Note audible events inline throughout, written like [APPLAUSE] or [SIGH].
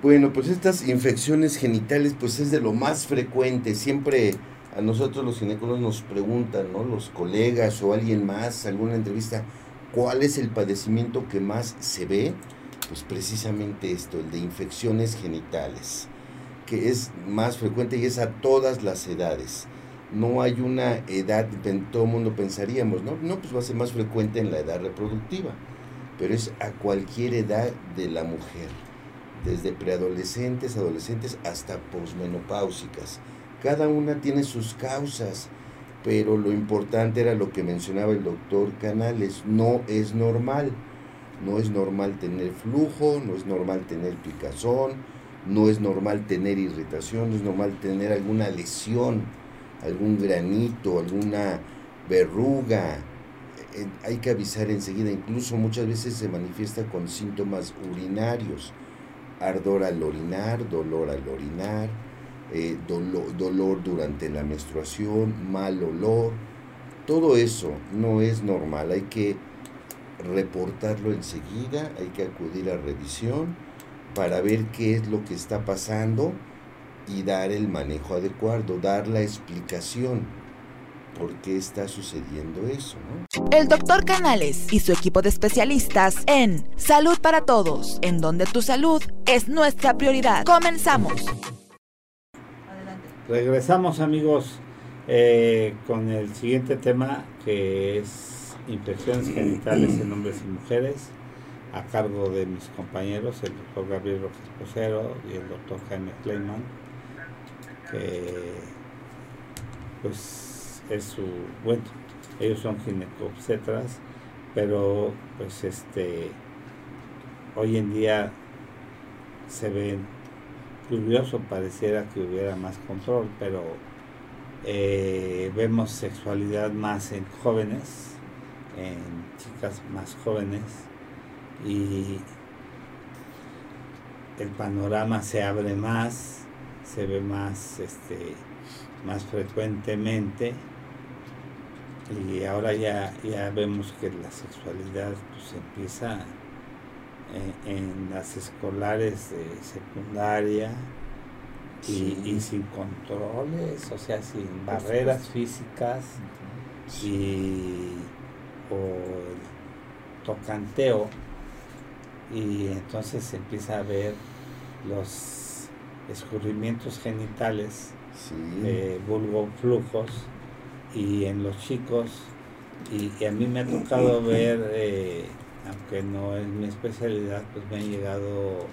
Bueno, pues estas infecciones genitales pues es de lo más frecuente. Siempre a nosotros los ginecólogos nos preguntan, ¿no? Los colegas o alguien más, alguna entrevista, ¿cuál es el padecimiento que más se ve? Pues precisamente esto, el de infecciones genitales, que es más frecuente y es a todas las edades. No hay una edad, todo el mundo pensaríamos, ¿no? No, pues va a ser más frecuente en la edad reproductiva, pero es a cualquier edad de la mujer desde preadolescentes, adolescentes hasta posmenopáusicas. Cada una tiene sus causas, pero lo importante era lo que mencionaba el doctor Canales, no es normal. No es normal tener flujo, no es normal tener picazón, no es normal tener irritación, no es normal tener alguna lesión, algún granito, alguna verruga. Eh, hay que avisar enseguida, incluso muchas veces se manifiesta con síntomas urinarios ardor al orinar, dolor al orinar, eh, dolor, durante la menstruación, mal olor. Todo eso no es normal, hay que reportarlo enseguida, hay que acudir a revisión para ver qué es lo que está pasando y dar el manejo adecuado, dar la explicación por qué está sucediendo eso. El doctor Canales y su equipo de especialistas en Salud para Todos, en donde tu salud es nuestra prioridad. Comenzamos. Regresamos amigos eh, con el siguiente tema que es infecciones genitales en hombres y mujeres a cargo de mis compañeros, el doctor Gabriel Rojas Posero y el doctor Jaime Kleiman, que pues es su, bueno, ellos son ginecobstetras, pero pues este, hoy en día se ven curioso, pareciera que hubiera más control, pero eh, vemos sexualidad más en jóvenes, en chicas más jóvenes, y el panorama se abre más, se ve más, este, más frecuentemente y ahora ya, ya vemos que la sexualidad pues empieza en, las escolares de secundaria y, sin controles, o sea, sin barreras físicas y o el tocanteo. Y entonces se empieza a ver los escurrimientos genitales, eh, flujos y en los chicos, y, a mí me ha tocado ver, eh, aunque no es mi especialidad, pues me han llegado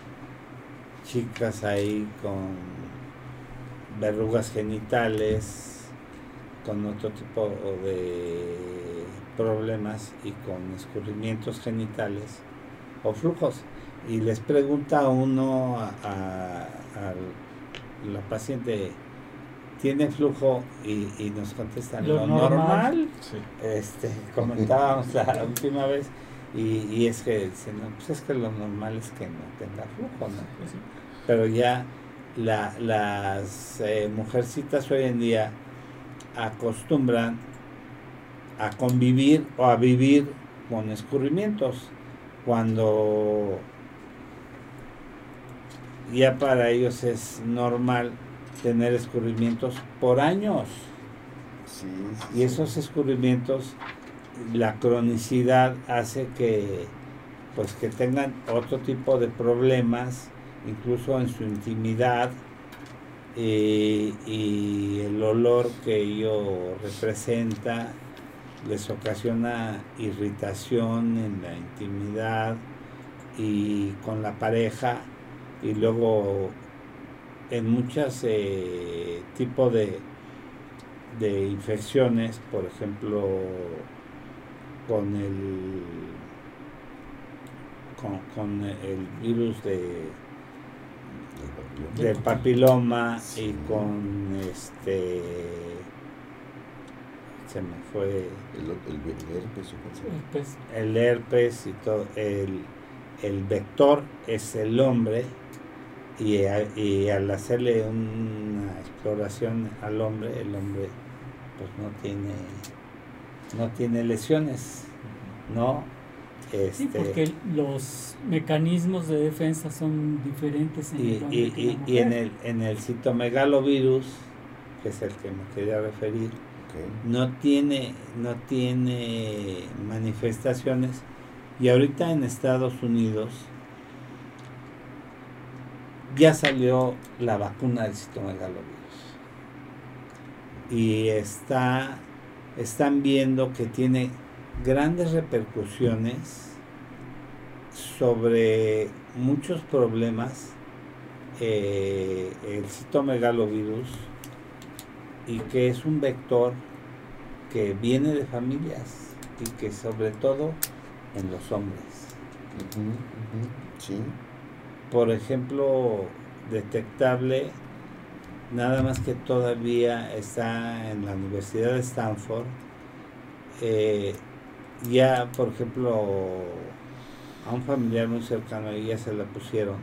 chicas ahí con verrugas genitales, con otro tipo de problemas y con escurrimientos genitales o flujos. Y les pregunta uno a la paciente, tiene flujo y, nos contestan lo, normal. Este, comentábamos la última vez y, es que pues es que lo normal es que no tenga flujo, ¿no? Pues Pero ya las eh, mujercitas hoy en día acostumbran a convivir o a vivir con escurrimientos cuando ya para ellos es normal tener escurrimientos por años. y esos escurrimientos, la cronicidad hace que pues que tengan otro tipo de problemas, incluso en su intimidad, y el olor que ello representa les ocasiona irritación en la intimidad y con la pareja y luego en muchos eh, tipos de, de infecciones, por ejemplo, con el con, el virus de del papiloma y con este se me fue el, herpes, el herpes y todo el, el vector es el hombre y, al hacerle una exploración al hombre, el hombre pues no tiene no tiene lesiones, ¿no? Sí, Este, porque los mecanismos de defensa son diferentes en y, el hombre y- que en la y- y en mujer. el en el citomegalovirus, que es el que me quería referir, no tiene no tiene manifestaciones y ahorita en Estados Unidos ya salió la vacuna del citomegalovirus y está están viendo que tiene grandes repercusiones sobre muchos problemas eh, el citomegalovirus y que es un vector que viene de familias y que sobre todo en los hombres. Sí. Por ejemplo, detectable, nada más que todavía está en la Universidad de Stanford, eh, ya por ejemplo a un familiar muy cercano ya se la pusieron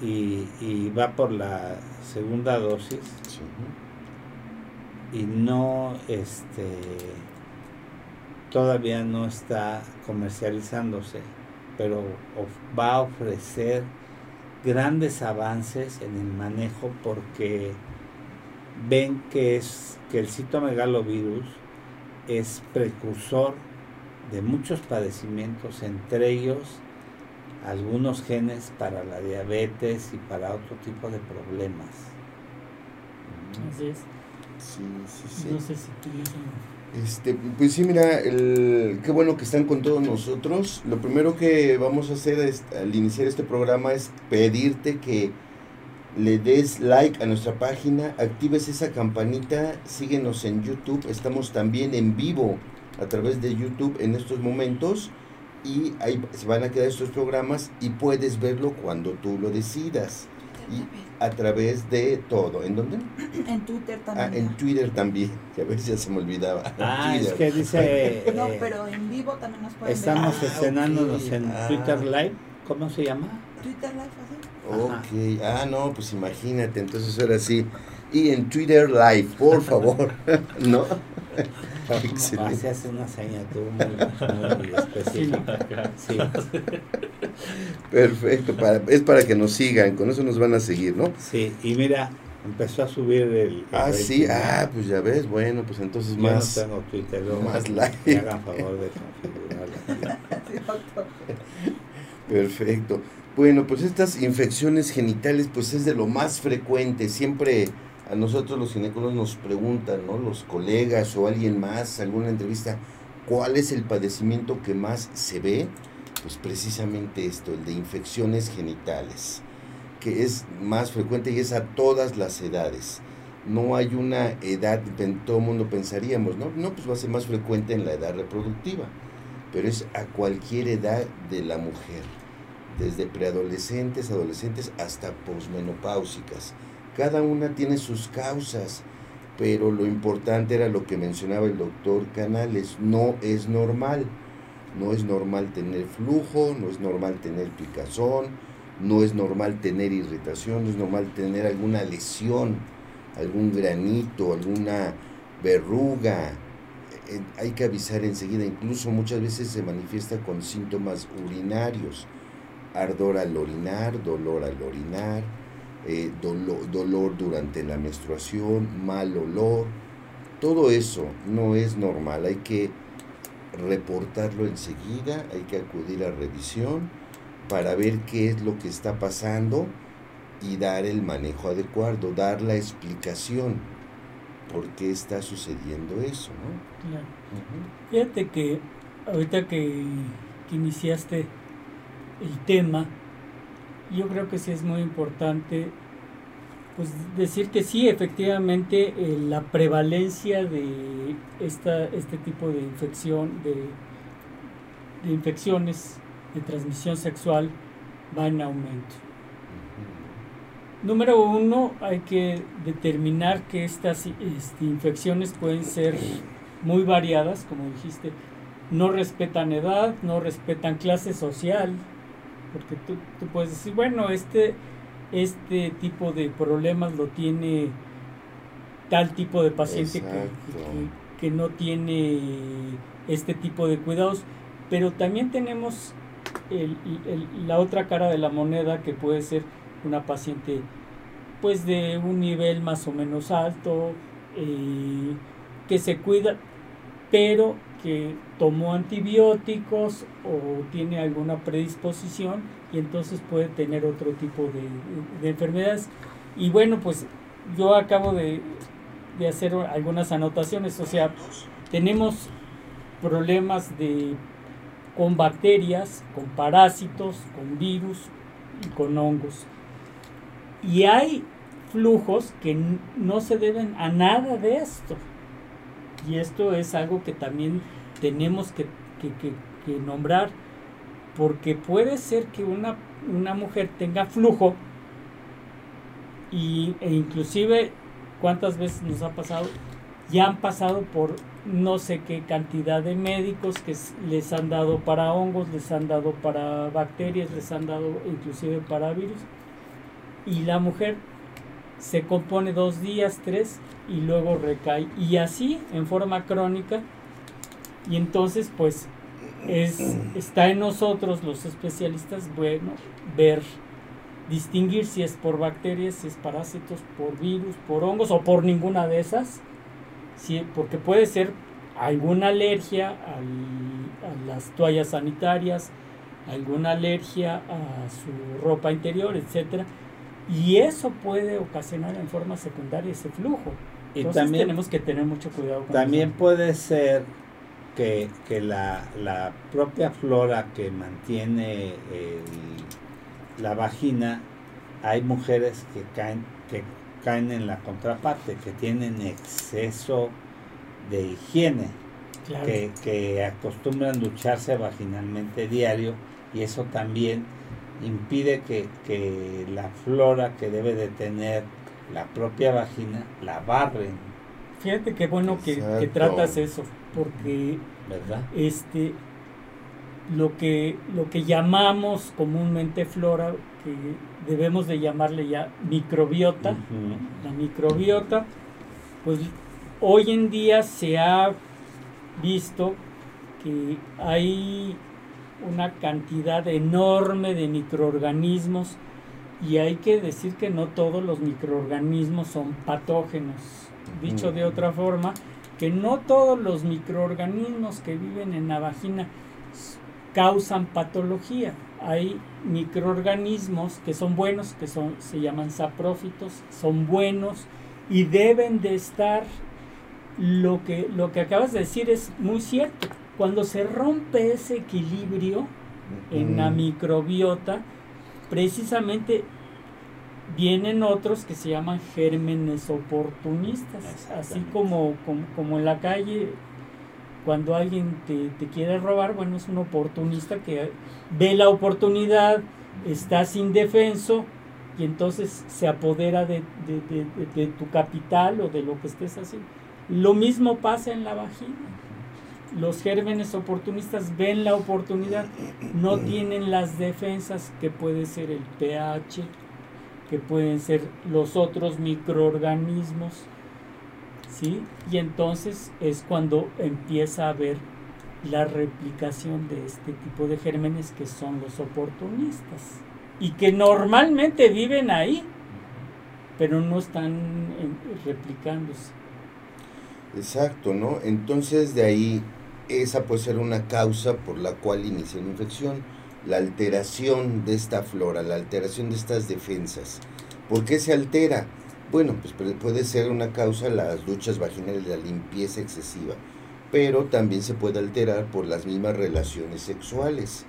y, y va por la segunda dosis Sí. y no este todavía no está comercializándose pero of- va a ofrecer grandes avances en el manejo porque ven que es que el citomegalovirus es precursor de muchos padecimientos entre ellos algunos genes para la diabetes y para otro tipo de problemas Así es. Sí, sí, sí. No sé si tuvieron... Este, pues sí, mira, el, qué bueno que están con todos nosotros. Lo primero que vamos a hacer al iniciar este programa es pedirte que le des like a nuestra página, actives esa campanita, síguenos en YouTube. Estamos también en vivo a través de YouTube en estos momentos y ahí se van a quedar estos programas y puedes verlo cuando tú lo decidas y a través de todo. ¿En dónde? En Twitter Ah, también. en Twitter también. [LAUGHS] Ya ves, ya se me olvidaba. ah es que dice [LAUGHS] No, eh, pero en vivo también nos pueden Estamos ver. Ah, estrenándonos ok. en Ah. Twitter Live. ¿Cómo se llama? Twitter Live, así. Ok, ah, no, pues imagínate, entonces ahora sí. Y en Twitter Live, por [LAUGHS] favor, ¿no? Excelente. Así hace una seña tú muy, muy específica. Sí. Perfecto, para, es para que nos sigan, con eso nos van a seguir, ¿no? sí, y mira, empezó a subir el. el Ah, sí, ah, pues ya ves, bueno, pues entonces Yo más. no tengo Twitter, luego más me like. hagan favor de doctor. [LAUGHS] Perfecto. Bueno, pues estas infecciones genitales, pues es de lo más frecuente. Siempre a nosotros los ginecólogos nos preguntan, ¿no? Los colegas o alguien más, alguna entrevista, ¿cuál es el padecimiento que más se ve? Pues precisamente esto, el de infecciones genitales, que es más frecuente y es a todas las edades. No hay una edad, todo el mundo pensaríamos, ¿no? No, pues va a ser más frecuente en la edad reproductiva, pero es a cualquier edad de la mujer desde preadolescentes, adolescentes hasta posmenopáusicas. Cada una tiene sus causas, pero lo importante era lo que mencionaba el doctor Canales, no es normal. No es normal tener flujo, no es normal tener picazón, no es normal tener irritación, no es normal tener alguna lesión, algún granito, alguna verruga. Eh, Hay que avisar enseguida, incluso muchas veces se manifiesta con síntomas urinarios ardor al orinar, dolor al orinar, eh, dolo- dolor durante la menstruación, mal olor, todo eso no es normal, hay que reportarlo enseguida, hay que acudir a revisión para ver qué es lo que está pasando y dar el manejo adecuado, dar la explicación por qué está sucediendo eso, ¿no? Claro. Fíjate que ahorita que, que iniciaste el tema, yo creo que sí es muy importante pues decir que sí, efectivamente eh, la prevalencia de esta, este tipo de infección, de, de infecciones de transmisión sexual va en aumento. Número uno, hay que determinar que estas este, infecciones pueden ser muy variadas, como dijiste, no respetan edad, no respetan clase social, porque tú, tú puedes decir, bueno, este, este tipo de problemas lo tiene tal tipo de paciente que, que- que no tiene este tipo de cuidados, Pero también tenemos la otra cara de la moneda que puede ser una paciente pues de un nivel más o menos alto, eh, que se cuida, pero que tomó antibióticos o tiene alguna predisposición y entonces puede tener otro tipo de, enfermedades. Y bueno, pues yo acabo de, de, hacer algunas anotaciones, o sea, tenemos problemas de con bacterias, con parásitos, con virus y con hongos. Y hay flujos que no se deben a nada de esto. Y esto es algo que también tenemos que, nombrar, porque puede ser que una, una mujer tenga flujo y, e inclusive, ¿cuántas veces nos ha pasado? Ya han pasado por no sé qué cantidad de médicos que les han dado para hongos, les han dado para bacterias, les han dado inclusive para virus. Y la mujer se compone dos días, tres, y luego recae. Y así, en forma crónica. Y entonces, pues, es, está en nosotros, los especialistas, bueno, ver, distinguir si es por bacterias, si es parásitos, por virus, por hongos o por ninguna de esas. Sí, porque puede ser alguna alergia a las toallas sanitarias, alguna alergia a su ropa interior, etcétera y eso puede ocasionar en forma secundaria ese flujo. y también, tenemos que tener mucho cuidado con También puede ser que, la, propia flora que mantiene la vagina, hay mujeres que caen, que caen en la contraparte, que tienen exceso de higiene, que, que acostumbran ducharse vaginalmente diario y eso también impide que, la flora que debe de tener la propia vagina la barren. Fíjate qué bueno que, tratas eso, porque ¿verdad? este lo que lo que llamamos comúnmente flora, que debemos de llamarle ya microbiota, la microbiota, pues hoy en día se ha visto que hay una cantidad enorme de microorganismos y hay que decir que no todos los microorganismos son patógenos. Dicho de otra forma, que no todos los microorganismos que viven en la vagina causan patología. Hay microorganismos que son buenos, que son, se llaman saprófitos, son buenos y deben de estar. Lo que, lo que acabas de decir es muy cierto cuando se rompe ese equilibrio en la microbiota, precisamente vienen otros que se llaman gérmenes oportunistas, así como, como, en la calle, cuando alguien te, quiere robar, bueno, es un oportunista que ve la oportunidad, está sin defenso y entonces se apodera de, de tu capital o de lo que estés haciendo. Lo mismo pasa en la vagina los gérmenes oportunistas ven la oportunidad, no tienen las defensas que puede ser el pH, que pueden ser los otros microorganismos, ¿sí? Y entonces es cuando empieza a haber la replicación de este tipo de gérmenes que son los oportunistas y que normalmente viven ahí, pero no están replicándose. Exacto, ¿no? Entonces de ahí esa puede ser una causa por la cual inicia una infección, la alteración de esta flora, la alteración de estas defensas. ¿Por qué se altera? Bueno, pues puede ser una causa las duchas vaginales, la limpieza excesiva, pero también se puede alterar por las mismas relaciones sexuales,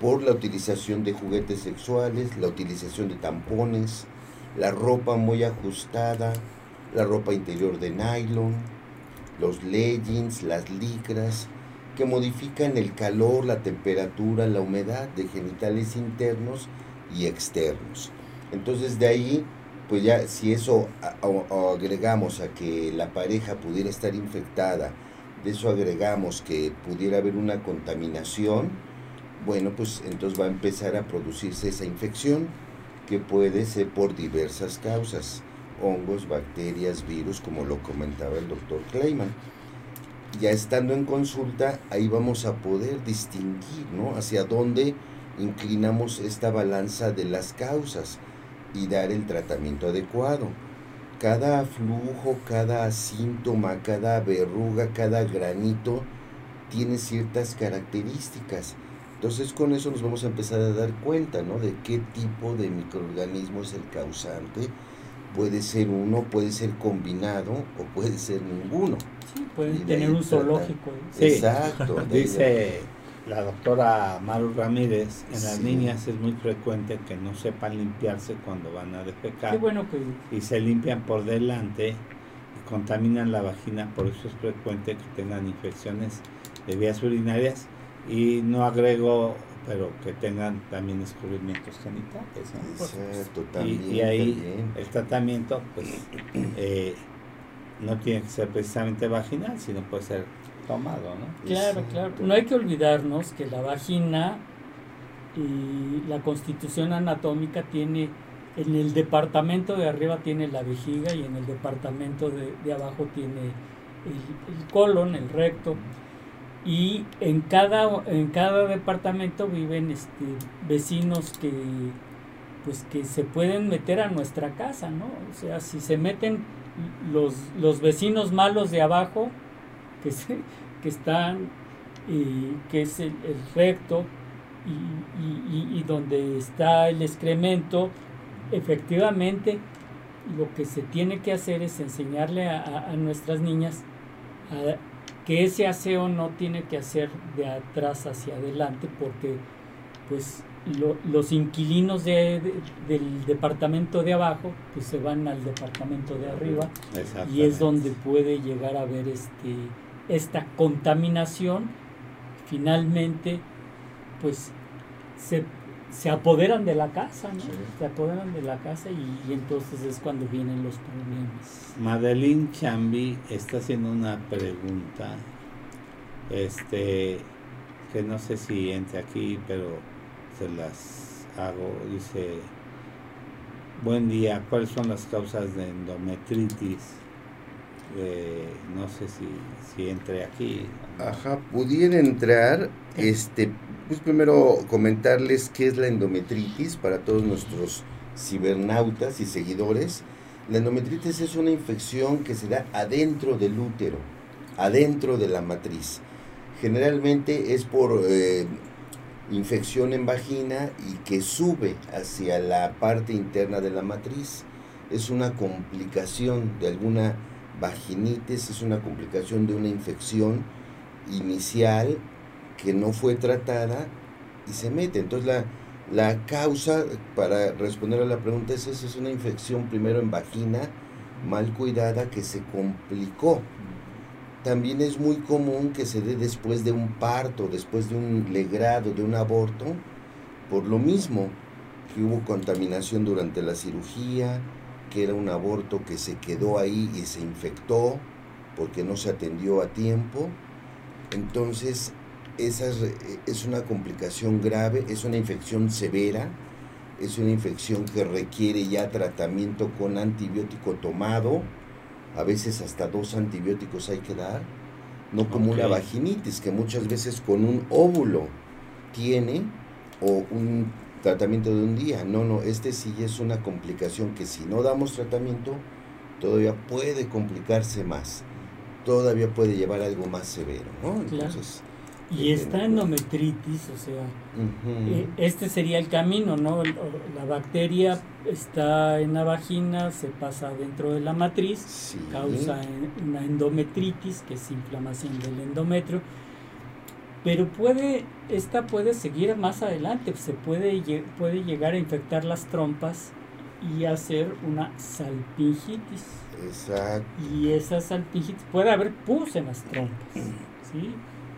por la utilización de juguetes sexuales, la utilización de tampones, la ropa muy ajustada, la ropa interior de nylon, los leggings, las licras, que modifican el calor, la temperatura, la humedad de genitales internos y externos. Entonces de ahí, pues ya si eso agregamos a que la pareja pudiera estar infectada, de eso agregamos que pudiera haber una contaminación, bueno, pues entonces va a empezar a producirse esa infección que puede ser por diversas causas hongos, bacterias, virus, como lo comentaba el doctor Kleiman. Ya estando en consulta, ahí vamos a poder distinguir, ¿no? Hacia dónde inclinamos esta balanza de las causas y dar el tratamiento adecuado. Cada flujo, cada síntoma, cada verruga, cada granito tiene ciertas características. Entonces con eso nos vamos a empezar a dar cuenta, ¿no? De qué tipo de microorganismo es el causante. Puede ser uno, puede ser combinado o puede ser ninguno. Sí, pueden tener un zoológico. Sí. Exacto. [LAUGHS] Dice la doctora Maru Ramírez, en las Sí. niñas es muy frecuente que no sepan limpiarse cuando van a defecar Qué bueno que y se limpian por delante y contaminan la vagina, por eso es frecuente que tengan infecciones de vías urinarias y no agrego, pero que tengan también escurrimientos genitales. ¿no? Y- también. y, ahí también. el tratamiento pues [CLEARS THROAT] eh, no tiene que ser precisamente vaginal, sino puede ser tomado, ¿no? Claro, claro. No hay que olvidarnos que la vagina y la constitución anatómica tiene, en el departamento de arriba tiene la vejiga y en el departamento de, de abajo tiene el, el colon, el recto. Y en cada, en cada departamento viven este, vecinos que, pues, que se pueden meter a nuestra casa, ¿no? O sea, si se meten los, los vecinos malos de abajo, que, [LAUGHS] se- que están, y que es el, el recto, y- y donde está el excremento, efectivamente lo que se tiene que hacer es enseñarle a, a- a nuestras niñas a- que ese aseo no tiene que hacer de atrás hacia adelante porque pues lo- los inquilinos de- de- del departamento de abajo pues se van al departamento de arriba y es donde puede llegar a haber este esta contaminación. Finalmente pues se, se apoderan de la casa ¿no? Sí. se apoderan de la casa y, y entonces es cuando vienen los problemas Madeline Chambi está haciendo una pregunta, este, que no sé si entre aquí, pero se las hago. Dice, buen día, ¿cuáles son las causas de endometritis? Eh, no sé si, si entre aquí. Ajá, pudiera entrar, este, pues primero comentarles qué es la endometritis para todos nuestros cibernautas y seguidores. La endometritis es una infección que se da adentro del útero, adentro de la matriz. Generalmente es por eh, infección en vagina y que sube hacia la parte interna de la matriz. Es una complicación de alguna vaginitis, es una complicación de una infección inicial que no fue tratada y se mete. Entonces la, la causa, para responder a la pregunta, es eso, es una infección primero en vagina, mal cuidada, que se complicó. También es muy común que se dé después de un parto, después de un legrado, de un aborto, por lo mismo que hubo contaminación durante la cirugía, que era un aborto que se quedó ahí y se infectó porque no se atendió a tiempo. Entonces, esa es, es una complicación grave, es una infección severa, es una infección que requiere ya tratamiento con antibiótico tomado, a veces hasta dos antibióticos hay que dar, no como una vaginitis que muchas veces con un óvulo tiene o un tratamiento de un día. No, no, este sí es una complicación que si no damos tratamiento todavía puede complicarse más, todavía puede llevar a algo más severo, ¿no? Entonces, y esta endometritis o sea. Eh, Este sería el camino, ¿no? La bacteria está en la vagina, se pasa dentro de la matriz, Sí. causa una endometritis, que es inflamación del endometrio, pero puede, esta puede seguir más adelante, se puede, puede llegar a infectar las trompas y hacer una salpingitis. Exacto. Y esa salpingitis, puede haber pus en las trompas, ¿sí?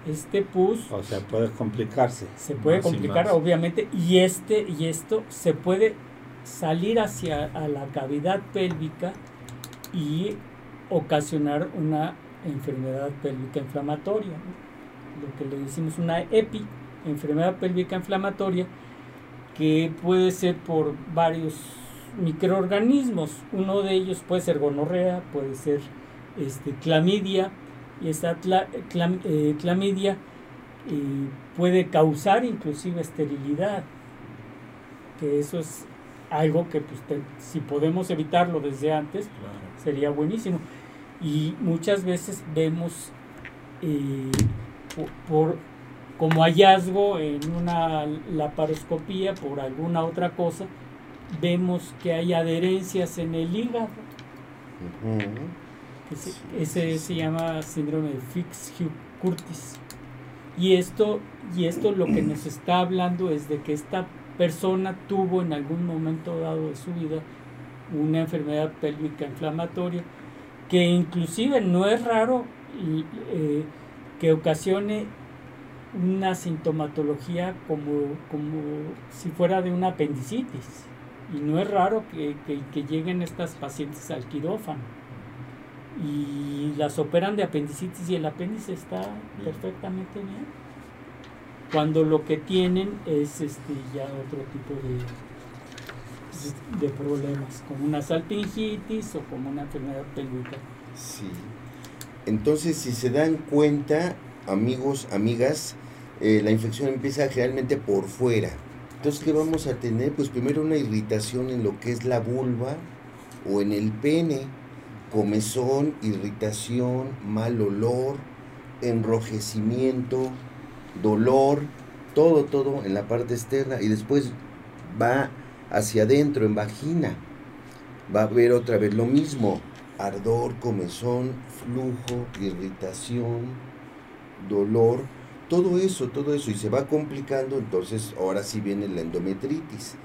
Este pus O sea, puede complicarse. se puede más complicar obviamente y este y esto se puede salir hacia a la cavidad pélvica y ocasionar una enfermedad pélvica inflamatoria ¿no? Lo que le decimos una EPI enfermedad pélvica inflamatoria que puede ser por varios microorganismos uno de ellos puede ser gonorrea puede ser este clamidia y esta eh, clamidia eh, puede causar inclusive esterilidad, que eso es algo que pues, si podemos evitarlo desde antes, sería buenísimo. Y muchas veces vemos eh, por, como hallazgo en una laparoscopía por alguna otra cosa, vemos que hay adherencias en el hígado. ese se llama síndrome de Fix-Curtis. Y esto, y esto lo que nos está hablando es de que esta persona tuvo en algún momento dado de su vida una enfermedad pélvica inflamatoria que inclusive no es raro eh, que ocasione una sintomatología como, como si fuera de una apendicitis. Y no es raro que, que, lleguen estas pacientes al quirófano. Y las operan de apendicitis y el apéndice está perfectamente bien. Cuando lo que tienen es este ya otro tipo de, de problemas, como una salpingitis o como una enfermedad pélvica. Sí. Entonces, si se dan cuenta, amigos, amigas, eh, la infección empieza generalmente por fuera. Entonces, ¿qué vamos a tener? Pues primero una irritación en lo que es la vulva o en el pene, comezón, irritación, mal olor, enrojecimiento, dolor, todo, todo en la parte externa y después va hacia adentro, en vagina. Va a haber otra vez lo mismo, ardor, comezón, flujo, irritación, dolor todo eso, todo eso, y se va complicando, entonces ahora sí viene la endometritis,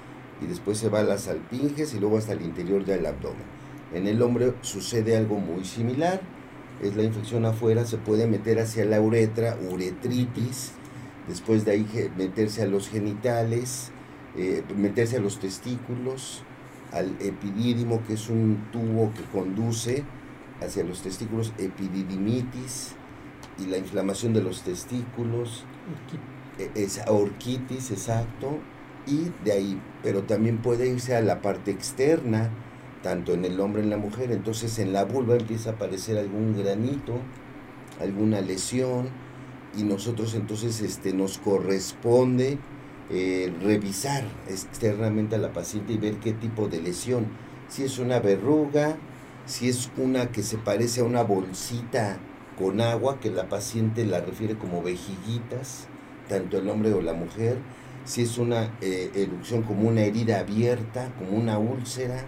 y después se va a las alpinges y luego hasta el interior del abdomen. En el hombre sucede algo muy similar, es la infección afuera, se puede meter hacia la uretra, uretritis, después de ahí meterse a los genitales, eh, meterse a los testículos, al epidídimo, que es un tubo que conduce hacia los testículos, epididimitis, y la inflamación de los testículos, e, esa orquitis, exacto, y de ahí, pero también puede irse a la parte externa, tanto en el hombre en la mujer, entonces en la vulva empieza a aparecer algún granito, alguna lesión, y nosotros entonces este, nos corresponde eh, revisar externamente a la paciente y ver qué tipo de lesión, si es una verruga, si es una que se parece a una bolsita con agua, que la paciente la refiere como vejiguitas, tanto el hombre o la mujer, si es una eh, erupción como una herida abierta, como una úlcera,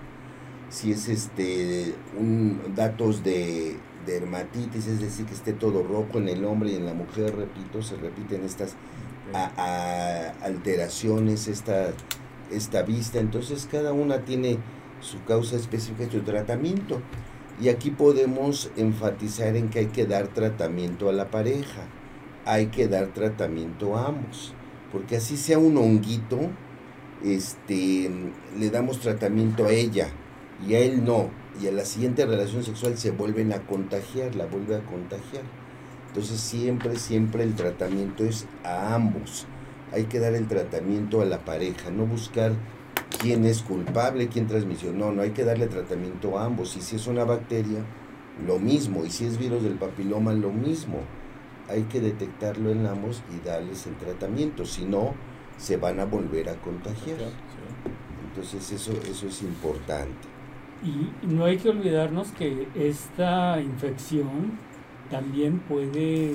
si es este un datos de dermatitis, es decir, que esté todo rojo en el hombre y en la mujer, repito, se repiten estas alteraciones, esta, esta vista, entonces cada una tiene su causa específica y su tratamiento. Y aquí podemos enfatizar en que hay que dar tratamiento a la pareja, hay que dar tratamiento a ambos, porque así sea un honguito, este, le damos tratamiento a ella y a él no, y a la siguiente relación sexual se vuelven a contagiar, la vuelve a contagiar. Entonces siempre, siempre el tratamiento es a ambos. Hay que dar el tratamiento a la pareja, no buscar quién es culpable, quién transmisión. No, no hay que darle tratamiento a ambos. Y si es una bacteria, lo mismo. Y si es virus del papiloma, lo mismo. Hay que detectarlo en ambos y darles el tratamiento. Si no, se van a volver a contagiar. Entonces eso, eso es importante. Y no hay que olvidarnos que esta infección también puede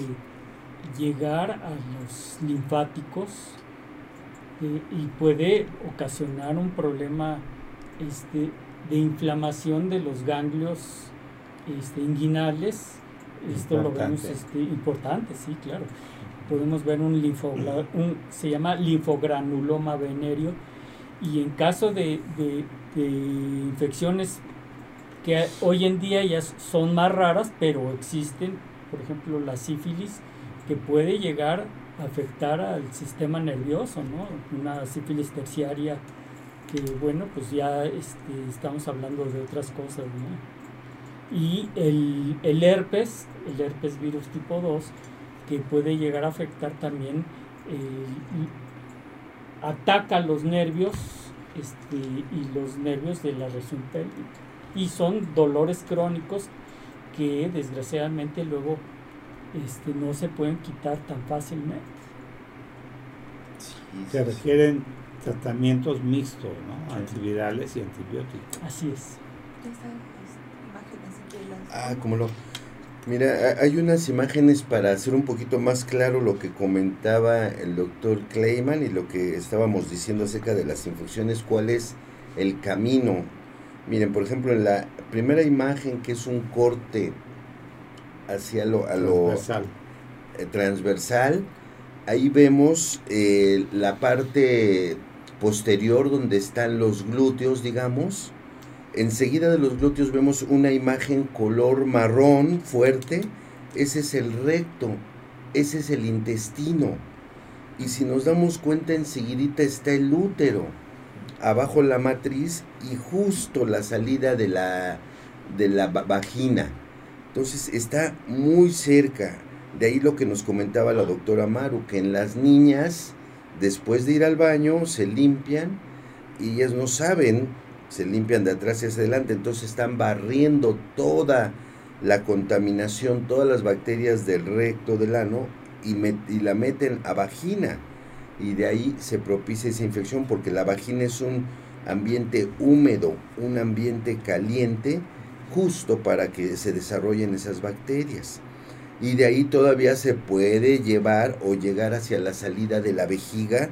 llegar a los linfáticos y puede ocasionar un problema este, de inflamación de los ganglios este, inguinales. Esto lo vemos este, importante, sí, claro. Podemos ver un, un se llama linfogranuloma venéreo y en caso de, de, de infecciones que hoy en día ya son más raras, pero existen, por ejemplo, la sífilis, que puede llegar afectar al sistema nervioso, ¿no? Una sífilis terciaria que, bueno, pues ya este, estamos hablando de otras cosas, ¿no? Y el, el herpes, el herpes virus tipo 2, que puede llegar a afectar también, eh, ataca los nervios este, y los nervios de la región pélvica. Y son dolores crónicos que desgraciadamente luego este, no se pueden quitar tan fácilmente. se requieren tratamientos mixtos, ¿no? Antivirales y antibióticos. Así es. Ah, como lo. Mira, hay unas imágenes para hacer un poquito más claro lo que comentaba el doctor Kleiman y lo que estábamos diciendo acerca de las infecciones, cuál es el camino. Miren, por ejemplo, en la primera imagen que es un corte hacia lo, a lo transversal, eh, transversal ahí vemos eh, la parte posterior donde están los glúteos, digamos, Enseguida de los glúteos vemos una imagen color marrón fuerte. Ese es el recto, ese es el intestino. Y si nos damos cuenta, enseguida está el útero, abajo la matriz y justo la salida de la, de la vagina. Entonces está muy cerca. De ahí lo que nos comentaba la doctora Maru, que en las niñas, después de ir al baño, se limpian y ellas no saben se limpian de atrás hacia adelante, entonces están barriendo toda la contaminación, todas las bacterias del recto del ano y, y, la meten a vagina. Y de ahí se propicia esa infección porque la vagina es un ambiente húmedo, un ambiente caliente, justo para que se desarrollen esas bacterias. Y de ahí todavía se puede llevar o llegar hacia la salida de la vejiga,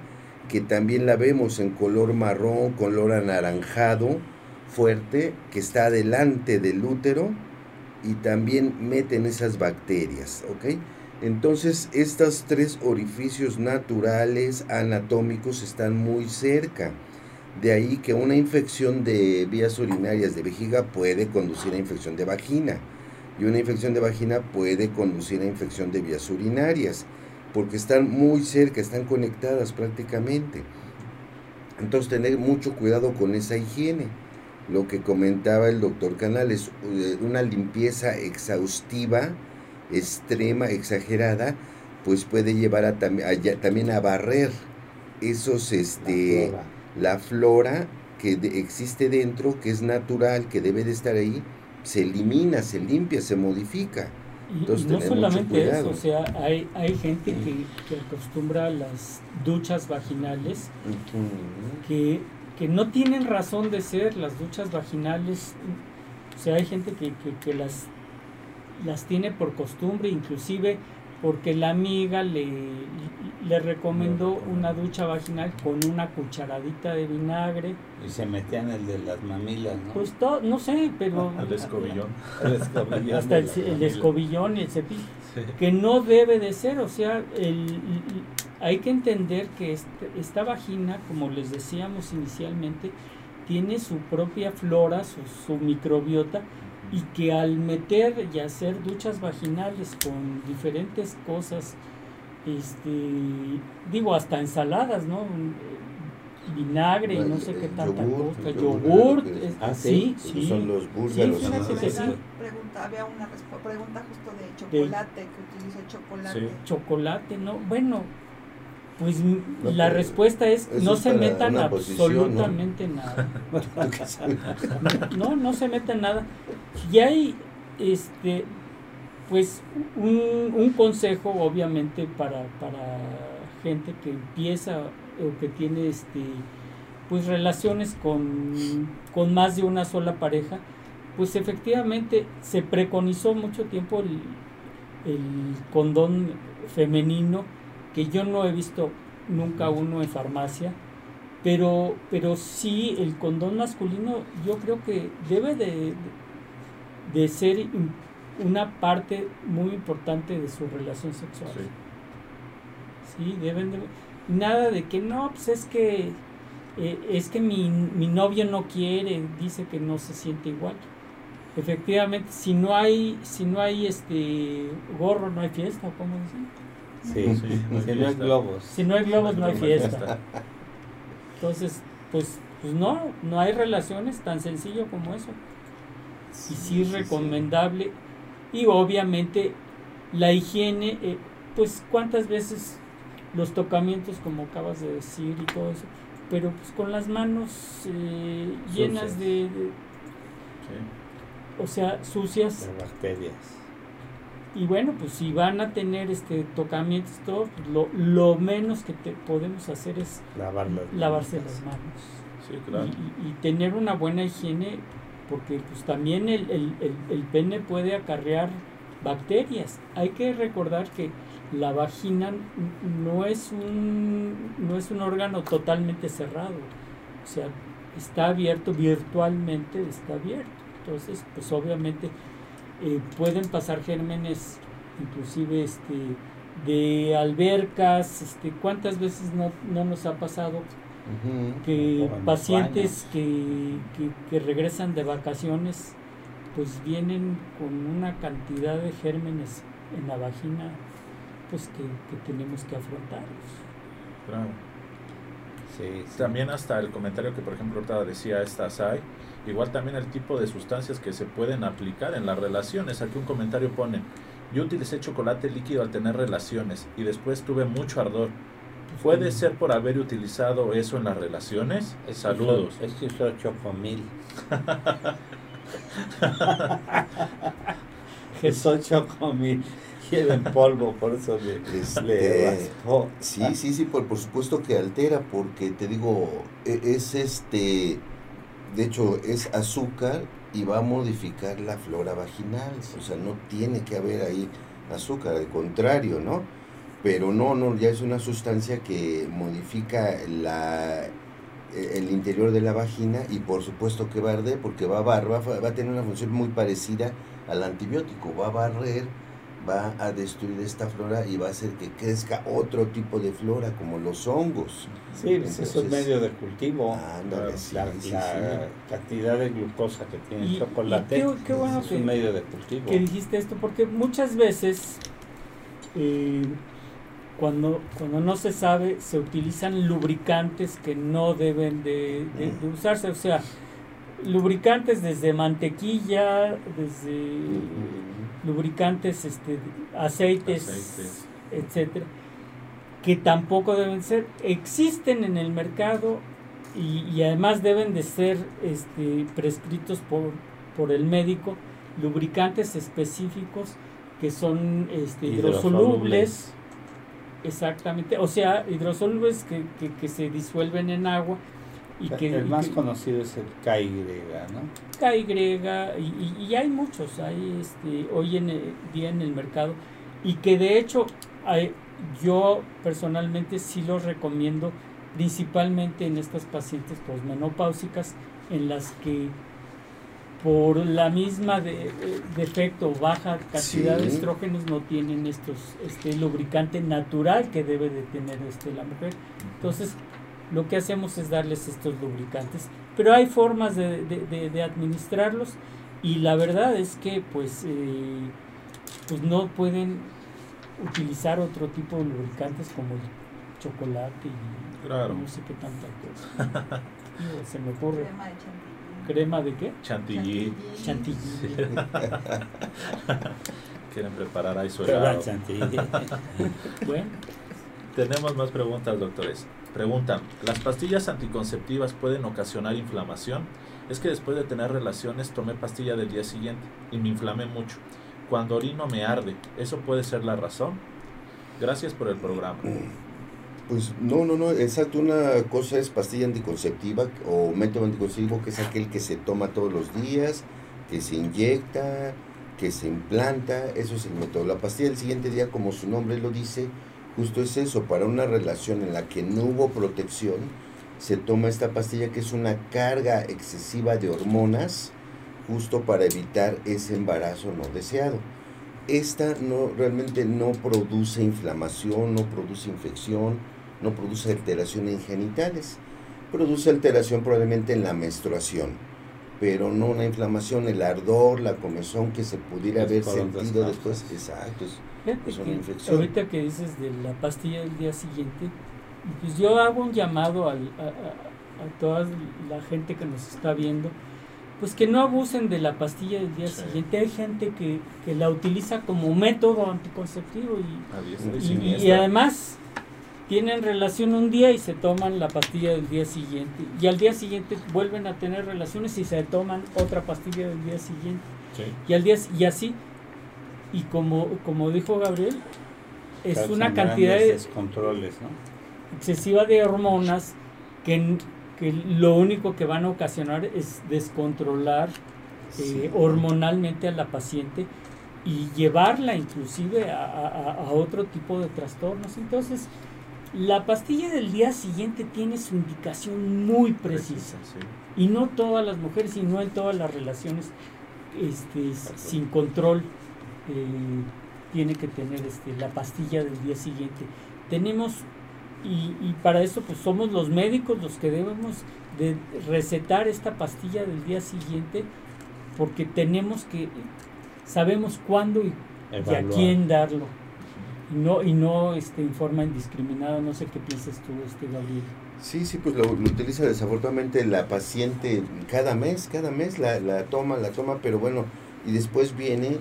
que también la vemos en color marrón, color anaranjado, fuerte, que está delante del útero y también meten esas bacterias, ¿ok? Entonces, estos tres orificios naturales anatómicos están muy cerca. De ahí que una infección de vías urinarias de vejiga puede conducir a infección de vagina. Y una infección de vagina puede conducir a infección de vías urinarias porque están muy cerca, están conectadas prácticamente. Entonces tener mucho cuidado con esa higiene. Lo que comentaba el doctor Canales, eh, una limpieza exhaustiva, extrema, exagerada, pues puede llevar a, también a barrer esos, este, la flora, que existe dentro, que es natural, que debe de estar ahí, se elimina, se limpia, se modifica. Y, no solamente eso, o sea, hay, hay gente que, que acostumbra las duchas vaginales que, que, no tienen razón de ser las duchas vaginales. O sea, hay gente que, que las, las tiene por costumbre, inclusive porque la amiga le, le recomendó una ducha vaginal con una cucharadita de vinagre. Y se metían el de las mamilas, ¿no? Pues no sé, pero... [LAUGHS] el escobillón. [LAUGHS] hasta el, escobillón y el cepillo. Que no debe de ser, o sea, el, hay que entender que este, esta vagina, como les decíamos inicialmente, tiene su propia flora, su, su microbiota, y que al meter y hacer duchas vaginales con diferentes cosas, este, digo, hasta ensaladas, ¿no? Vinagre y no sé qué tanta cosa, yogur, ah, sí, sí, son los búrgalos. Sí, pregunta, había una pregunta justo de chocolate, que utiliza chocolate. Chocolate, no, bueno, pues la respuesta es no se metan absolutamente nada. [LAUGHS] no, no se metan nada. Y hay este pues un, un consejo obviamente para, para gente que empieza o que tiene este pues relaciones con, con más de una sola pareja, pues efectivamente se preconizó mucho tiempo el, el condón femenino que yo no he visto nunca uno en farmacia, pero, pero sí el condón masculino yo creo que debe de, de ser una parte muy importante de su relación sexual. Sí, deben de... Nada de que no, pues es que eh, es que mi, mi novio no quiere, dice que no se siente igual. Efectivamente, si no hay, si no hay este gorro, no hay fiesta, ¿cómo dicen? Sí, si no hay globos. Si no hay globos, no hay fiesta. Entonces, pues, pues no, no hay relaciones tan sencillo como eso. Y sí es recomendable. Y obviamente la higiene, eh, pues cuántas veces los tocamientos, como acabas de decir y todo eso, pero pues con las manos eh, llenas de, o sea, sucias. De bacterias. Y bueno, pues si van a tener este tocamientos, todo, pues lo, lo menos que te podemos hacer es Lavar las lavarse manos. las manos. Sí, claro. Y, y- y tener una buena higiene, porque pues también el, el- el- el pene puede acarrear bacterias. Hay que recordar que la vagina no es un, no es un órgano totalmente cerrado. O sea, está abierto virtualmente, está abierto. Entonces, pues obviamente eh, pueden pasar gérmenes, inclusive este de albercas, este, ¿cuántas veces no, no nos ha pasado que pacientes que, que, que regresan de vacaciones pues vienen con una cantidad de gérmenes en la vagina pues que, que tenemos que afrontarlos. Claro. Sí, sí. También hasta el comentario que por ejemplo ahorita decía esta SAI, igual también el tipo de sustancias que se pueden aplicar en las relaciones. Aquí un comentario pone, yo utilicé chocolate líquido al tener relaciones y después tuve mucho ardor. ¿Puede ser por haber utilizado eso en las relaciones? Es que Saludos. Es que usó chocomil. [LAUGHS] [LAUGHS] Usó chocomil. En polvo, por eso le, Este, le raspó. Sí, sí, sí, por, por supuesto que altera, porque te digo, e- es este, de hecho, es azúcar y va a modificar la flora vaginal, o sea, no tiene que haber ahí azúcar, al contrario, ¿no? Pero no, no, ya es una sustancia que modifica la, e- el interior de la vagina y por supuesto que va a arder porque va a barrer, va, a- va a tener una función muy parecida al antibiótico, va a barrer, va a destruir esta flora y va a hacer que crezca otro tipo de flora como los hongos. Sí, pues es un Entonces, medio de cultivo. Ándale, sí, la, sí, la sí. cantidad de glucosa que tiene Y- el chocolate y qué- qué bueno es que- un medio de cultivo. que dijiste esto porque muchas veces eh, cuando, cuando no se sabe se utilizan lubricantes que no deben de, de- de usarse, o sea, lubricantes desde mantequilla, desde lubricantes, este, aceites, Aceites. etcétera, que tampoco deben ser, existen en el mercado y, y además deben de ser este, prescritos por, por el médico, lubricantes específicos que son este, hidrosolubles, exactamente, o sea, hidrosolubles que, que, que se disuelven en agua y que, el más que- conocido es el KY, ¿no? KY y, y- hay muchos hay este hoy en el- día en el mercado. Y que de hecho hay- yo personalmente sí los recomiendo principalmente en estas pacientes posmenopáusicas en las que por la misma de, de- defecto o baja cantidad de estrógenos no tienen estos este lubricante natural que debe de tener este la mujer. Entonces, lo que hacemos es darles estos lubricantes. Pero hay formas de, de- de- de administrarlos y la verdad es que pues, eh, pues no pueden utilizar otro tipo de lubricantes como el chocolate y Claro. no sé qué tanta cosa. [LAUGHS] Se me ocurre. Crema de chantilly. ¿Crema de qué? Chantilly. Chantilly. [LAUGHS] Quieren preparar ahí su helado. [LAUGHS] bueno, Tenemos más preguntas, doctores. Preguntan, ¿las pastillas anticonceptivas pueden ocasionar inflamación? Es que después de tener relaciones tomé pastilla del día siguiente y me inflamé mucho. Cuando orino me arde. ¿Eso puede ser la razón? Gracias por el programa. Pues no, no, no, exacto. Una cosa es pastilla anticonceptiva o método anticonceptivo, que es aquel que se toma todos los días, que se inyecta, que se implanta. Eso es el método. La pastilla del siguiente día, como su nombre lo dice, justo es eso. Para una relación en la que no hubo protección, se toma esta pastilla que es una carga excesiva de hormonas, justo para evitar ese embarazo no deseado. Esta no realmente no produce inflamación, no produce infección, no produce alteración en genitales. Produce alteración probablemente en la menstruación, pero no una inflamación, el ardor, la comezón que se pudiera Es haber sentido después. Exacto. Fíjate Es una que infección. ahorita que dices de la pastilla del día siguiente, pues yo hago un llamado al- a, a- a toda la gente que nos está viendo, pues que no abusen de la pastilla del día Sí. siguiente. Hay gente que, que la utiliza como método anticonceptivo y, A diestra y y- y además tienen relación un día y se toman la pastilla del día siguiente. Y al día siguiente vuelven a tener relaciones y se toman otra pastilla del día siguiente Sí. y al día y así y como, como dijo Gabriel, es una cantidad de- descontroles, ¿no? excesiva de hormonas que, que lo único que van a ocasionar es descontrolar eh, hormonalmente a la paciente y llevarla inclusive a, a- a otro tipo de trastornos. Entonces, la pastilla del día siguiente tiene su indicación muy precisa. sí. Y no todas las mujeres y no en todas las relaciones este, sin control eh, tiene que tener este, la pastilla del día siguiente. Tenemos, y, y para eso pues somos los médicos los que debemos de recetar esta pastilla del día siguiente porque tenemos que, sabemos cuándo y, y a quién darlo. Y no, y no este, en forma indiscriminada, no sé qué piensas tú, este Gabriel. Sí, sí, pues lo, lo utiliza desafortunadamente la paciente cada mes, cada mes la, la toma, la toma, pero bueno, y después viene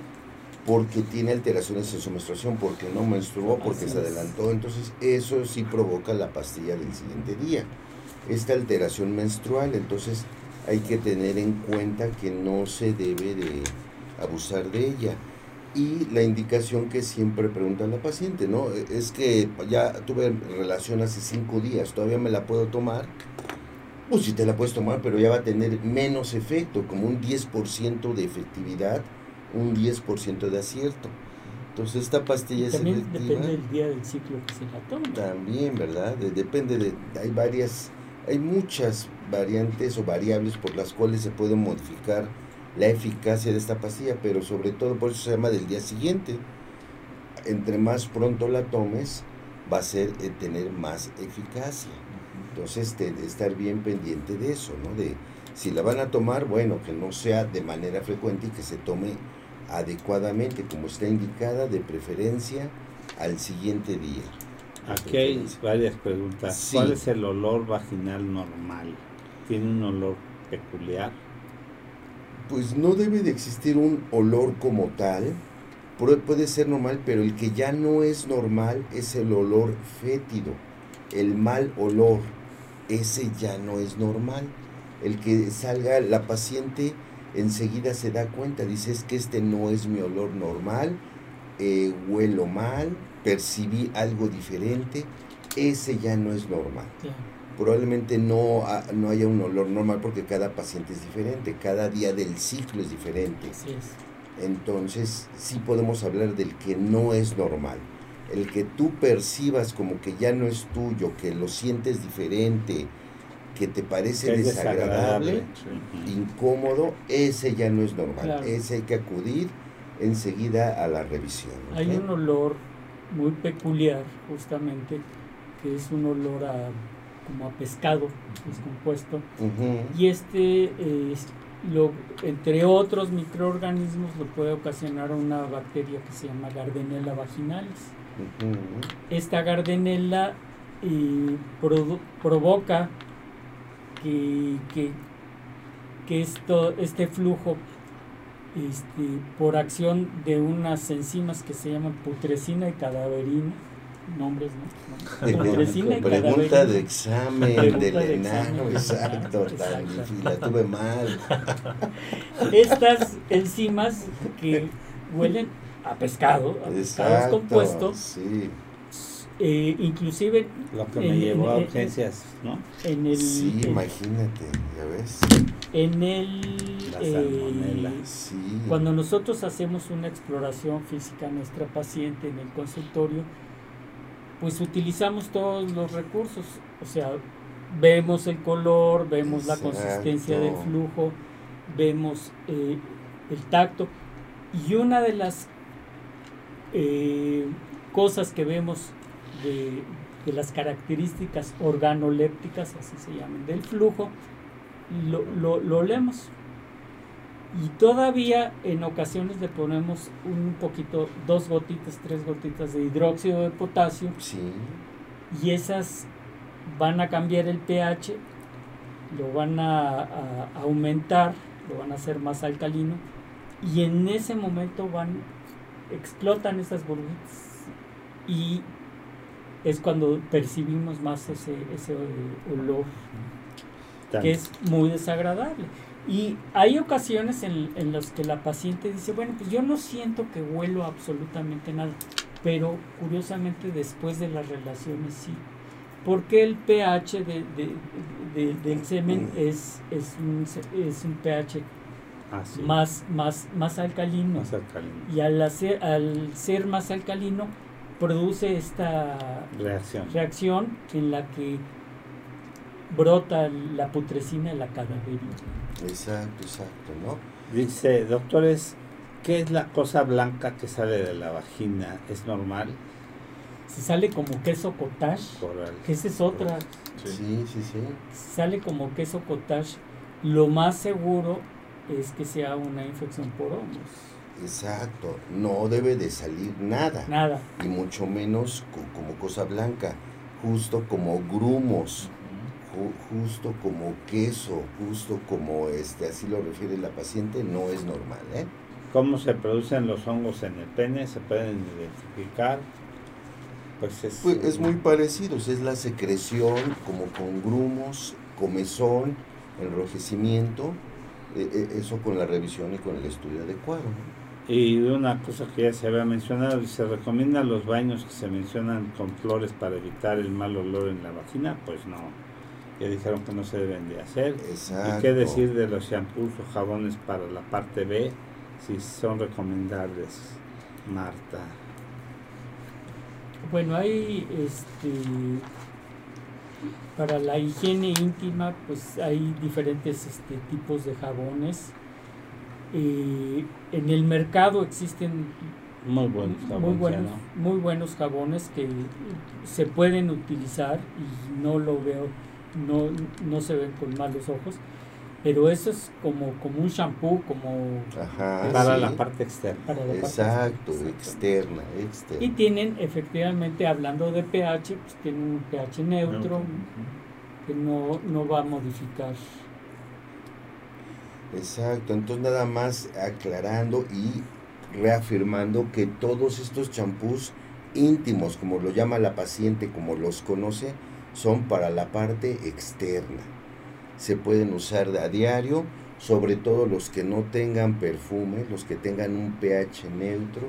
porque tiene alteraciones en su menstruación, porque no menstruó, porque se adelantó, entonces eso sí provoca la pastilla del siguiente día, esta alteración menstrual, entonces hay que tener en cuenta que no se debe de abusar de ella. Y la indicación que siempre pregunta la paciente, ¿no? Es que ya tuve relación hace cinco días, todavía me la puedo tomar. Pues sí te la puedes tomar, pero ya va a tener menos efecto, como un 10% de efectividad, un 10% de acierto. Entonces esta pastilla es También efectiva. depende del día del ciclo que se la tome. También, ¿verdad? De- depende de, hay varias, hay muchas variantes o variables por las cuales se puede modificar la eficacia de esta pastilla, pero sobre todo por eso se llama del día siguiente. Entre más pronto la tomes, va a ser eh, tener más eficacia. Entonces, te- de estar bien pendiente de eso, ¿no? De si la van a tomar, bueno, que no sea de manera frecuente y que se tome adecuadamente, como está indicada, de preferencia al siguiente día. Aquí hay varias preguntas. Sí. ¿Cuál es el olor vaginal normal? ¿Tiene un olor peculiar? Pues no debe de existir un olor como tal. Pu- Puede ser normal, pero el que ya no es normal es el olor fétido. El mal olor, ese ya no es normal. El que salga la paciente enseguida se da cuenta, dice es que este no es mi olor normal, eh, huelo mal, percibí algo diferente, ese ya no es normal. Probablemente no, no haya un olor normal porque cada paciente es diferente, cada día del ciclo es diferente. Así es. Entonces sí podemos hablar del que no es normal. El que tú percibas como que ya no es tuyo, que lo sientes diferente, que te parece es desagradable, incómodo, ese ya no es normal. Claro. Ese hay que acudir enseguida a la revisión. Hay un olor muy peculiar, justamente, que es un olor a, como a pescado descompuesto. Ujú. Y este, eh, es- lo, entre otros microorganismos, lo puede ocasionar una bacteria que se llama Gardnerella vaginalis. Esta Gardnerella eh, provoca que, que, que esto, este flujo este, por acción de unas enzimas que se llaman putrescina y cadaverina, nombres, ¿no? Putrescina y Pregunta cadaverina. de examen Pregunta del de enano, examen. [LAUGHS] exacto, tan la tuve mal. [LAUGHS] Estas enzimas que huelen a pescado, a pescado Exacto, descompuesto, sí, eh, inclusive Lo que me En- llevó a en- en- urgencias, ¿no? en el, sí, en- imagínate, ya ves, en el La eh, sí, cuando nosotros hacemos una exploración física a nuestra paciente en el consultorio, pues utilizamos todos los recursos, o sea, vemos el color, vemos la consistencia del flujo, vemos eh, el tacto. Y una de las eh, cosas que vemos de, de las características organolépticas, así se llaman, del flujo, lo, lo, lo olemos. Y todavía en ocasiones le ponemos un poquito, dos gotitas, tres gotitas de hidróxido de potasio sí, y esas van a cambiar el pH, lo van a, a aumentar, lo van a hacer más alcalino y en ese momento van, explotan esas burbujas y es cuando percibimos más ese, ese olor que es muy desagradable. Y hay ocasiones en, en las que la paciente dice, bueno, pues yo no siento que huelo absolutamente nada, pero curiosamente después de las relaciones sí. Porque el pH de, de- de- del semen es, es, un, es un pH Así, más, más, más alcalino. más alcalino. Y al, hacer, al ser más alcalino, produce esta Reacción. reacción en la que brota la putrescina y la cadaverina. Exacto, exacto, ¿no? Dice, doctores, ¿qué es la cosa blanca que sale de la vagina? ¿Es normal? Si sale como queso cottage, Coral. que esa es otra, Sí. Sí, sí, sale como queso cottage, lo más seguro es que sea una infección por hongos. Exacto. No debe de salir nada. Nada. Y mucho menos co- como cosa blanca. Justo como grumos. ju- justo como queso. Justo como este, así lo refiere la paciente, no es normal, ¿eh? ¿Cómo se producen los hongos en el pene? ¿Se pueden identificar? Pues es, Pues es muy parecido, es la secreción como con grumos, comezón, enrojecimiento, eh, eh, eso con la revisión y con el estudio adecuado. Y una cosa que ya se había mencionado, se recomiendan los baños que se mencionan con flores para evitar el mal olor en la vagina, pues no, ya dijeron que no se deben de hacer. Exacto. ¿Y qué decir de los shampoos o jabones para la parte B? Si son recomendables, Marta. Bueno, hay este para la higiene íntima, pues hay diferentes este, tipos de jabones. Eh, en el mercado existen Muy buenos muy jabones, buenos, ¿no? muy buenos jabones que se pueden utilizar y no lo veo, no, no se ven con malos ojos, pero eso es como, como un shampoo, como Ajá. Para sí. la parte externa. para la parte Exacto, externa. externa, externa. Y tienen, efectivamente, hablando de pH, pues tienen un pH neutro que no, no va a modificar. Exacto, entonces nada más aclarando y reafirmando que todos estos champús íntimos, como lo llama la paciente, como los conoce, son para la parte externa. Se pueden usar a diario, sobre todo los que no tengan perfume, los que tengan un pH neutro,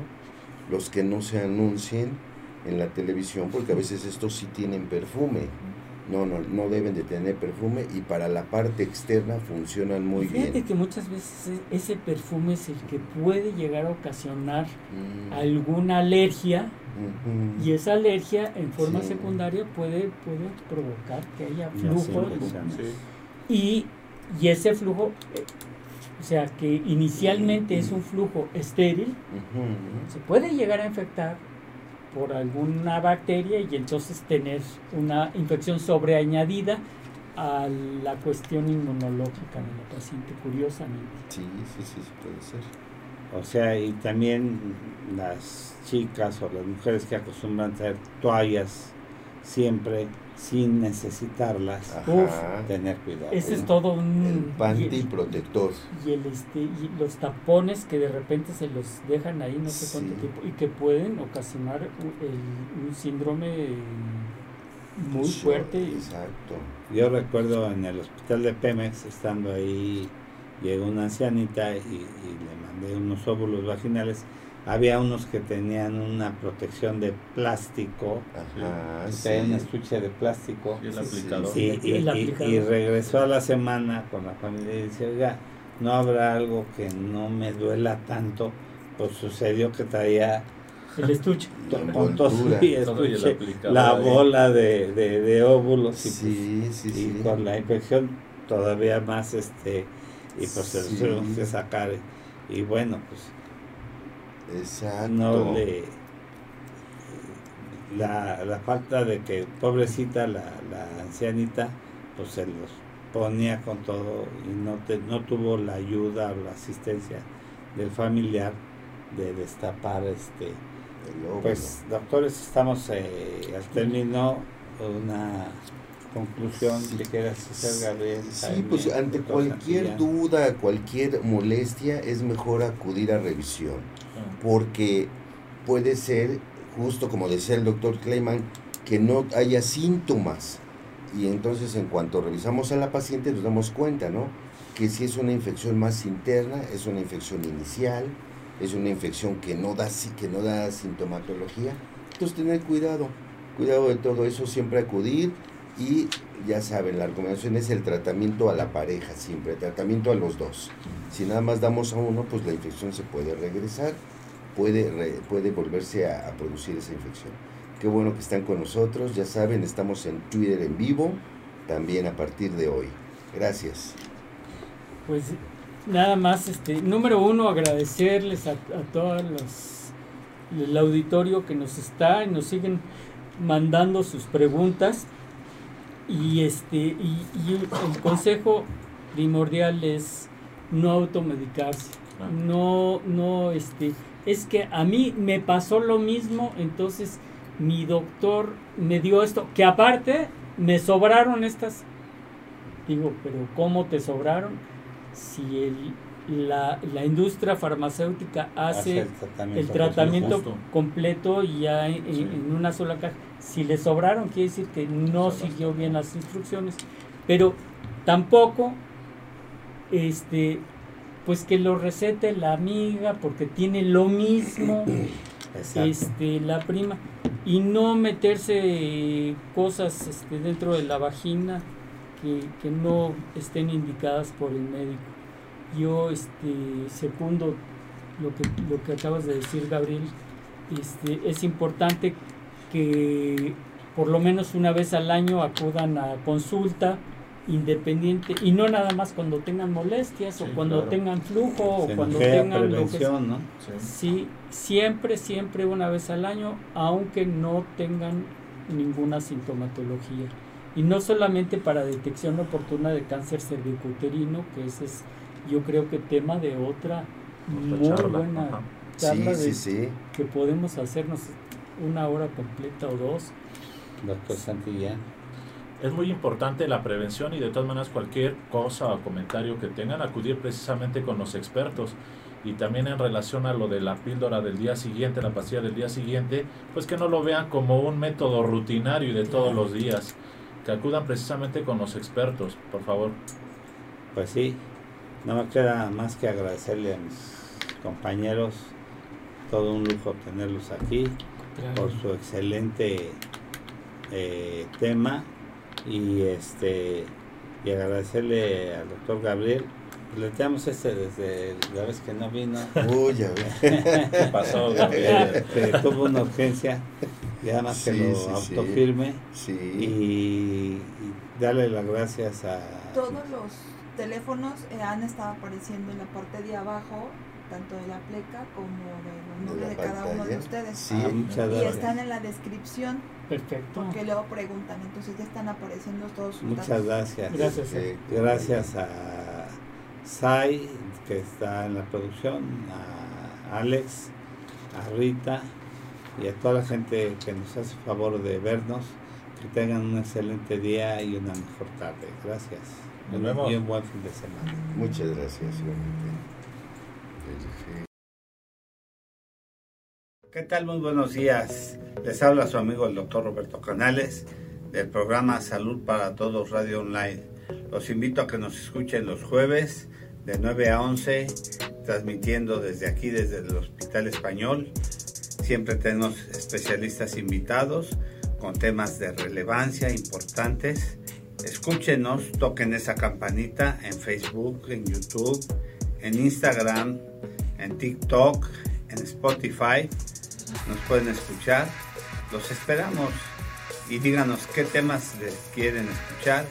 los que no se anuncien en la televisión, porque a veces estos sí tienen perfume. No, no, no deben de tener perfume y para la parte externa funcionan muy Y Fíjate bien. que muchas veces e- ese perfume es el que puede llegar a ocasionar Mm, alguna alergia y esa alergia en forma Sí. secundaria puede, puede provocar que haya flujo. Sí. y, y ese flujo, eh, o sea que inicialmente es un flujo estéril, se puede llegar a infectar por alguna bacteria y entonces tener una infección sobreañadida a la cuestión inmunológica de la paciente, curiosamente. Sí, sí, sí, puede ser. O sea, y también las chicas o las mujeres que acostumbran traer toallas siempre sin necesitarlas, Ajá. tener cuidado. Ese es El- todo El un... panty y, protector. y el este y los tapones que de repente se los dejan ahí no sé cuánto Sí. tiempo y que pueden ocasionar el- un síndrome muy fuerte Exacto. Yo recuerdo en el hospital de Pemex, estando ahí, llegó una ancianita y, y le mandé unos óvulos vaginales. Había unos que tenían una protección de plástico, Ajá, sí. un estuche de plástico. Y el Sí, sí, aplicador. Y, El y- y- aplicador. y regresó a la semana con la familia y dice, oiga, no habrá algo que no me duela tanto. Pues sucedió que traía el estuche [LAUGHS] La y el estuche, la bola de, de, de óvulos y, pues, Sí, sí, y sí. con la infección todavía más este y pues se Sí. tuvimos que sacar y bueno pues Exacto. no le la, la falta de que pobrecita la, la ancianita pues se los ponía con todo y no te, no tuvo la ayuda o la asistencia del familiar de destapar este pues doctores estamos eh, al término una conclusión Sí. que quieras hacer Gabriel Sí, pues ante cualquier Santillán? duda, cualquier molestia, es mejor acudir a revisión. Porque puede ser, justo como decía el doctor Kleiman, que no haya síntomas. Y entonces en cuanto revisamos a la paciente nos damos cuenta, ¿no? que si es una infección más interna, es una infección inicial, es una infección que no da, que no da sintomatología. Entonces tener cuidado, cuidado de todo eso, siempre acudir y ya saben, la recomendación es el tratamiento a la pareja siempre, tratamiento a los dos. Si nada más damos a uno, pues la infección se puede regresar, puede, puede volverse a, a producir esa infección. Qué bueno que están con nosotros, ya saben, estamos en Twitter en vivo, también a partir de hoy. Gracias. Pues nada más, este, número uno, agradecerles a, a todos los, el auditorio que nos está y nos siguen mandando sus preguntas. Y este, y, y el consejo primordial es no automedicarse. No, no, este, es que a mí me pasó lo mismo, entonces mi doctor me dio esto, que aparte me sobraron estas. Digo, pero ¿cómo te sobraron? Si el, la, la industria farmacéutica hace, el tratamiento, el tratamiento justo. completo y ya en, Sí. en una sola caja. Si le sobraron, quiere decir que no siguió bien las instrucciones. Pero tampoco, este, pues que lo recete la amiga porque tiene lo mismo [CLEARS THROAT] Exacto. este, la prima y no meterse cosas este, dentro de la vagina que, que no estén indicadas por el médico. Yo este, secundo lo que, lo que acabas de decir, Gabriel. Este, es importante que por lo menos una vez al año acudan a consulta independiente y no nada más cuando tengan molestias Sí, o cuando claro. tengan flujo o cuando tengan lo que ¿no? Sí. Sí, siempre, siempre una vez al año, aunque no tengan ninguna sintomatología. Y no solamente para detección oportuna de cáncer cervicuterino, que ese es, yo creo que tema de otra Otra muy charla, buena ajá. charla Sí, de- sí, sí. que podemos hacernos una hora completa o dos. Doctor Santillán. Es muy importante la prevención y de todas maneras cualquier cosa o comentario que tengan, acudir precisamente con los expertos. Y también en relación a lo de la píldora del día siguiente, la pastilla del día siguiente, pues que no lo vean como un método rutinario y de todos los días. Que acudan precisamente con los expertos, por favor. Pues sí, no me queda más que agradecerle a mis compañeros. Todo un lujo tenerlos aquí por su excelente eh, tema y este y agradecerle al doctor Gabriel. Le tenemos este desde la vez que no vino. Uy, ya ve. [LAUGHS] ¿Qué pasó, Gabriel? [LAUGHS] que tuvo una urgencia y además que lo sí, sí. autofirme Sí. y, y darle las gracias a Todos los teléfonos eh, han estado apareciendo en la parte de abajo, tanto de la pleca como de los De de cada uno de ustedes. Sí. Ah, muchas Y gracias. están en la descripción Perfecto. porque luego preguntan, entonces ya están apareciendo todos sus Muchas datos. gracias. Gracias. Eh, Gracias a Sai, que está en la producción, a Alex, a Rita y a toda la gente que nos hace favor de vernos. Que tengan un excelente día y una mejor tarde. Gracias. Nos Y- vemos. Y un buen fin de semana. Muchas gracias, igualmente. ¿Qué tal? Muy buenos días. Les habla su amigo el doctor Roberto Canales del programa Salud para Todos Radio Online. Los invito a que nos escuchen los jueves de 9 a 11, transmitiendo desde aquí, desde el Hospital Español. Siempre tenemos especialistas invitados con temas de relevancia importantes. Escúchenos, toquen esa campanita en Facebook, en YouTube, en Instagram, en TikTok, en Spotify. Nos pueden escuchar. Los esperamos y díganos qué temas les quieren escuchar,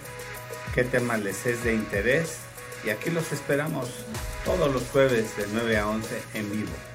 qué tema les es de interés. Y aquí los esperamos todos los jueves de 9 a 11 en vivo.